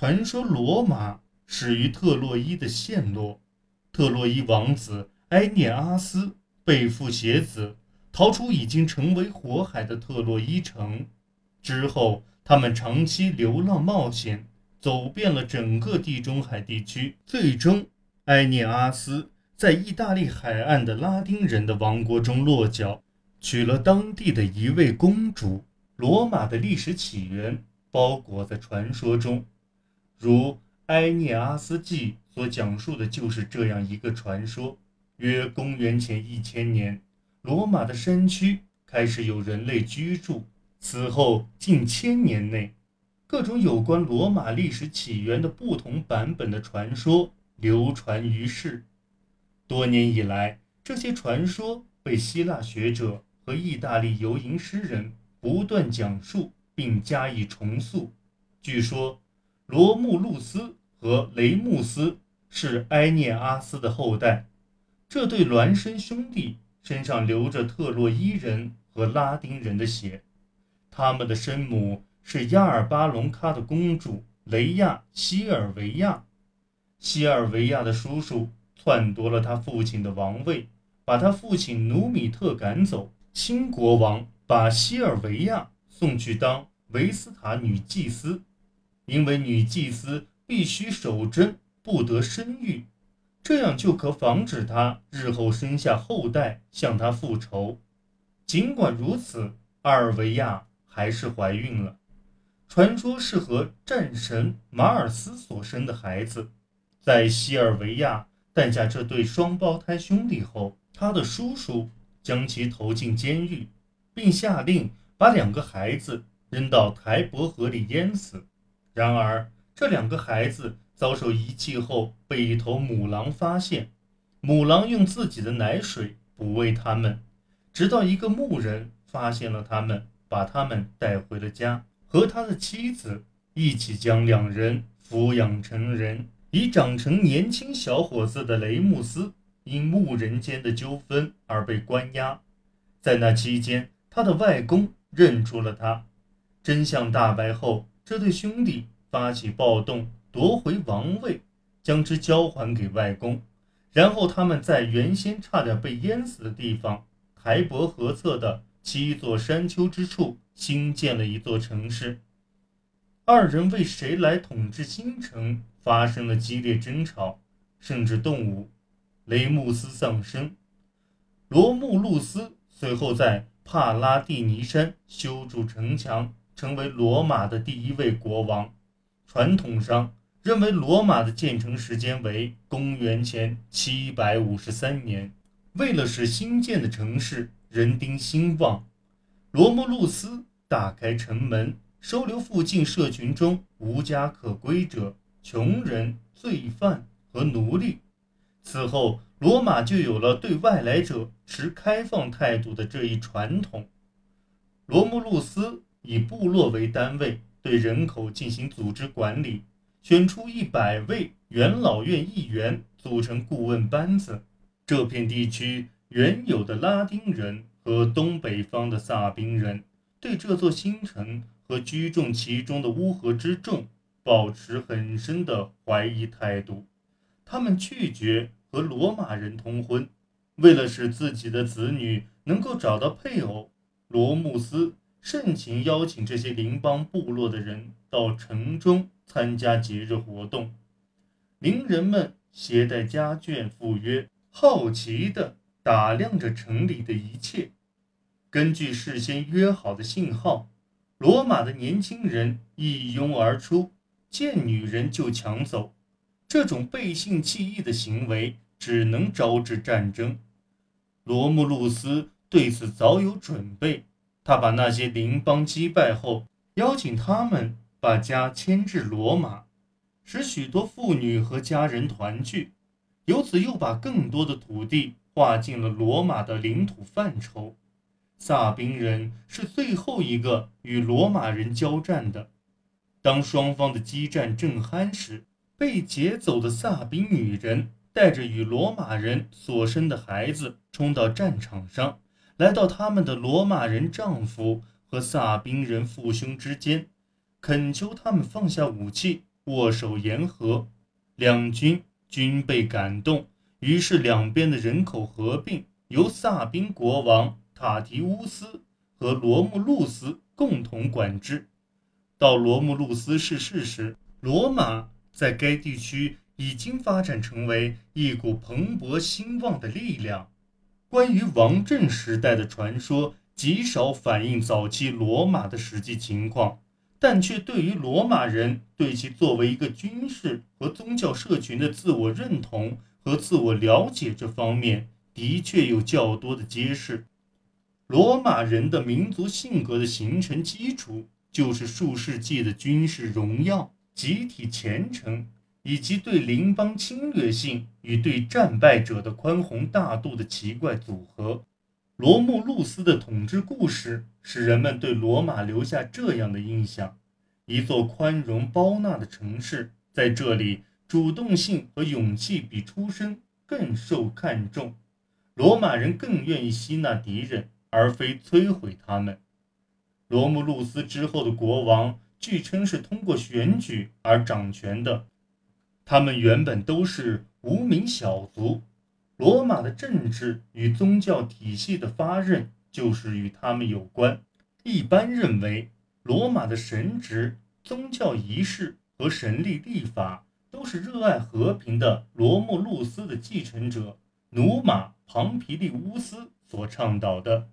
传说罗马始于特洛伊的陷落，特洛伊王子埃涅阿斯背负邪子，逃出已经成为火海的特洛伊城。之后，他们长期流浪冒险，走遍了整个地中海地区，最终，埃涅阿斯在意大利海岸的拉丁人的王国中落脚，娶了当地的一位公主。罗马的历史起源包裹在传说中，如《埃涅阿斯纪》所讲述的就是这样一个传说：约公元前一千年，罗马的山区开始有人类居住。此后近千年内，各种有关罗马历史起源的不同版本的传说流传于世。多年以来，这些传说被希腊学者和意大利游吟诗人不断讲述并加以重塑。据说，罗慕路斯和雷穆斯是埃涅阿斯的后代，这对孪生兄弟身上流着特洛伊人和拉丁人的血。他们的生母是亚尔巴隆卡的公主雷亚西尔维亚，西尔维亚的叔叔篡夺了他父亲的王位，把他父亲努米特赶走。新国王把西尔维亚送去当维斯塔女祭司，因为女祭司必须守贞，不得生育，这样就可防止她日后生下后代向他复仇。尽管如此，阿尔维亚。还是怀孕了，传说是和战神马尔斯所生的孩子。在西尔维亚诞下这对双胞胎兄弟后，他的叔叔将其投进监狱，并下令把两个孩子扔到台伯河里淹死。然而，这两个孩子遭受遗弃后被一头母狼发现，母狼用自己的奶水哺喂他们，直到一个牧人发现了他们。把他们带回了家，和他的妻子一起将两人抚养成人。已长成年轻小伙子的雷穆斯，因牧人间的纠纷而被关押。在那期间，他的外公认出了他。真相大白后，这对兄弟发起暴动，夺回王位，将之交还给外公。然后，他们在原先差点被淹死的地方——台伯河侧的。七座山丘之处新建了一座城市，二人为谁来统治新城发生了激烈争吵，甚至动武。雷穆斯丧生，罗穆路斯随后在帕拉蒂尼山修筑城墙，成为罗马的第一位国王。传统上认为罗马的建成时间为公元前七百五十三年。为了使新建的城市，人丁兴旺，罗慕路斯打开城门，收留附近社群中无家可归者、穷人、罪犯和奴隶。此后，罗马就有了对外来者持开放态度的这一传统。罗慕路斯以部落为单位，对人口进行组织管理，选出一百位元老院议员组成顾问班子。这片地区。原有的拉丁人和东北方的萨宾人对这座新城和居住其中的乌合之众保持很深的怀疑态度，他们拒绝和罗马人通婚。为了使自己的子女能够找到配偶，罗穆斯盛情邀请这些邻邦部落的人到城中参加节日活动。邻人们携带家眷赴约，好奇的。打量着城里的一切，根据事先约好的信号，罗马的年轻人一拥而出，见女人就抢走。这种背信弃义的行为只能招致战争。罗慕路斯对此早有准备，他把那些邻邦击败后，邀请他们把家迁至罗马，使许多妇女和家人团聚，由此又把更多的土地。划进了罗马的领土范畴。萨宾人是最后一个与罗马人交战的。当双方的激战正酣时，被劫走的萨宾女人带着与罗马人所生的孩子冲到战场上，来到他们的罗马人丈夫和萨宾人父兄之间，恳求他们放下武器，握手言和，两军均被感动，于是两边的人口合并，由萨宾国王塔提乌斯和罗慕路斯共同管制。到罗慕路斯逝世时，罗马在该地区已经发展成为一股蓬勃兴旺的力量。关于王政时代的传说极少反映早期罗马的实际情况，但却对于罗马人对其作为一个军事和宗教社群的自我认同和自我了解这方面，的确有较多的揭示。罗马人的民族性格的形成基础。就是数世纪的军事荣耀、集体虔诚，以及对邻邦侵略性与对战败者的宽宏大度的奇怪组合。罗慕路斯的统治故事使人们对罗马留下这样的印象：一座宽容包纳的城市，在这里，主动性和勇气比出身更受看重。罗马人更愿意吸纳敌人，而非摧毁他们。罗慕路斯之后的国王，据称是通过选举而掌权的。他们原本都是无名小卒。罗马的政治与宗教体系的发轫，就是与他们有关。一般认为，罗马的神职、宗教仪式和神力立法，都是热爱和平的罗慕路斯的继承者努马·庞皮利乌斯所倡导的。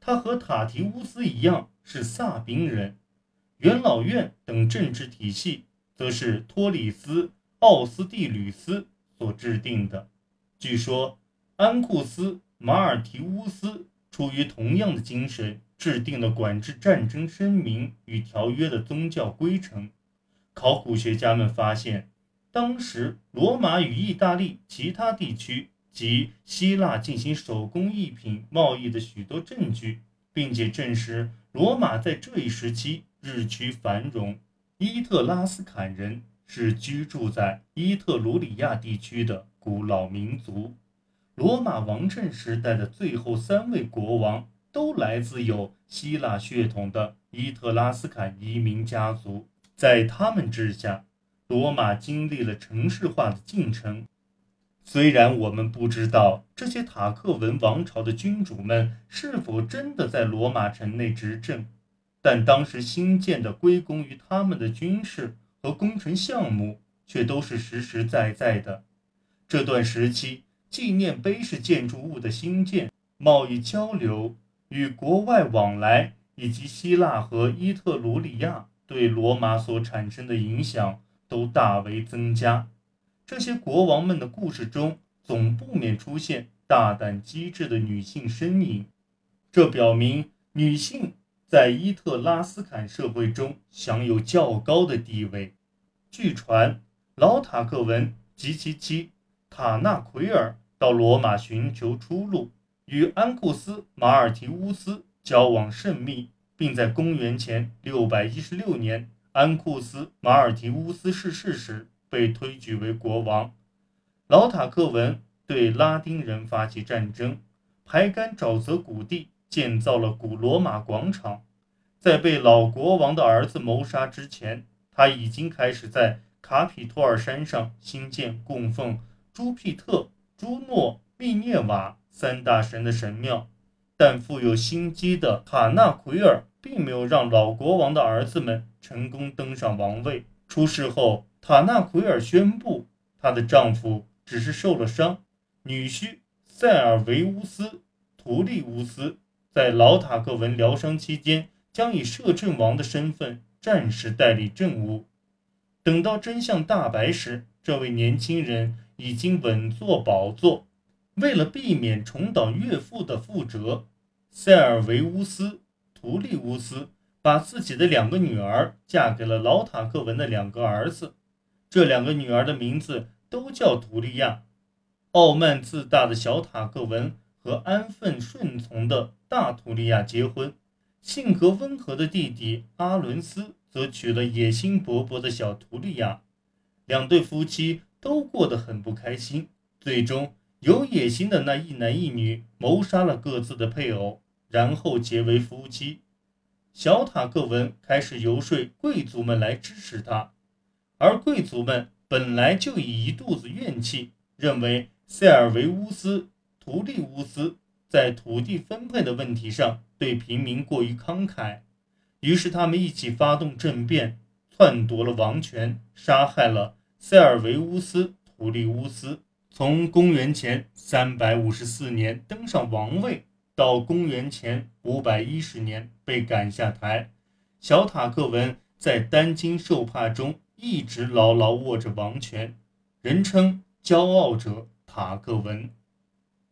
他和塔提乌斯一样。是萨宾人，元老院等政治体系则是托里斯·奥斯蒂吕斯所制定的。据说，安库斯·马尔提乌斯出于同样的精神，制定了管制战争声明与条约的宗教规程。考古学家们发现，当时罗马与意大利其他地区及希腊进行手工艺品贸易的许多证据。并且证实，罗马在这一时期日趋繁荣。伊特拉斯坎人是居住在伊特鲁里亚地区的古老民族。罗马王政时代的最后三位国王都来自有希腊血统的伊特拉斯坎移民家族。在他们之下，罗马经历了城市化的进程。虽然我们不知道这些塔克文王朝的君主们是否真的在罗马城内执政，但当时新建的归功于他们的军事和工程项目却都是实实在在的。这段时期，纪念碑式建筑物的兴建、贸易交流、与国外往来，以及希腊和伊特鲁里亚对罗马所产生的影响都大为增加。这些国王们的故事中，总不免出现大胆机智的女性身影，这表明女性在伊特拉斯坎社会中享有较高的地位。据传，老塔克文及其妻塔纳奎尔到罗马寻求出路，与安库斯·马尔提乌斯交往甚密，并在公元前616年安库斯·马尔提乌斯逝世时。被推举为国王，老塔克文对拉丁人发起战争，排干沼泽谷地，建造了古罗马广场。在被老国王的儿子谋杀之前，他已经开始在卡皮托尔山上兴建供奉朱庇特、朱诺、密涅瓦三大神的神庙。但富有心机的卡纳奎尔并没有让老国王的儿子们成功登上王位。出事后。塔纳奎尔宣布，她的丈夫只是受了伤。女婿塞尔维乌斯·图利乌斯在老塔克文疗伤期间，将以摄政王的身份暂时代理政务。等到真相大白时，这位年轻人已经稳坐宝座。为了避免重蹈岳父的覆辙，塞尔维乌斯·图利乌斯把自己的两个女儿嫁给了老塔克文的两个儿子。这两个女儿的名字都叫图利亚。傲慢自大的小塔克文和安分顺从的大图利亚结婚，性格温和的弟弟阿伦斯则娶了野心勃勃的小图利亚。两对夫妻都过得很不开心，最终有野心的那一男一女谋杀了各自的配偶，然后结为夫妻。小塔克文开始游说贵族们来支持他。而贵族们本来就以一肚子怨气，认为塞尔维乌斯·图利乌斯在土地分配的问题上对平民过于慷慨，于是他们一起发动政变，篡夺了王权，杀害了塞尔维乌斯·图利乌斯。从公元前三百五十四年登上王位到公元前五百一十年被赶下台，小塔克文在担惊受怕中一直牢牢握着王权，人称“骄傲者塔克文”。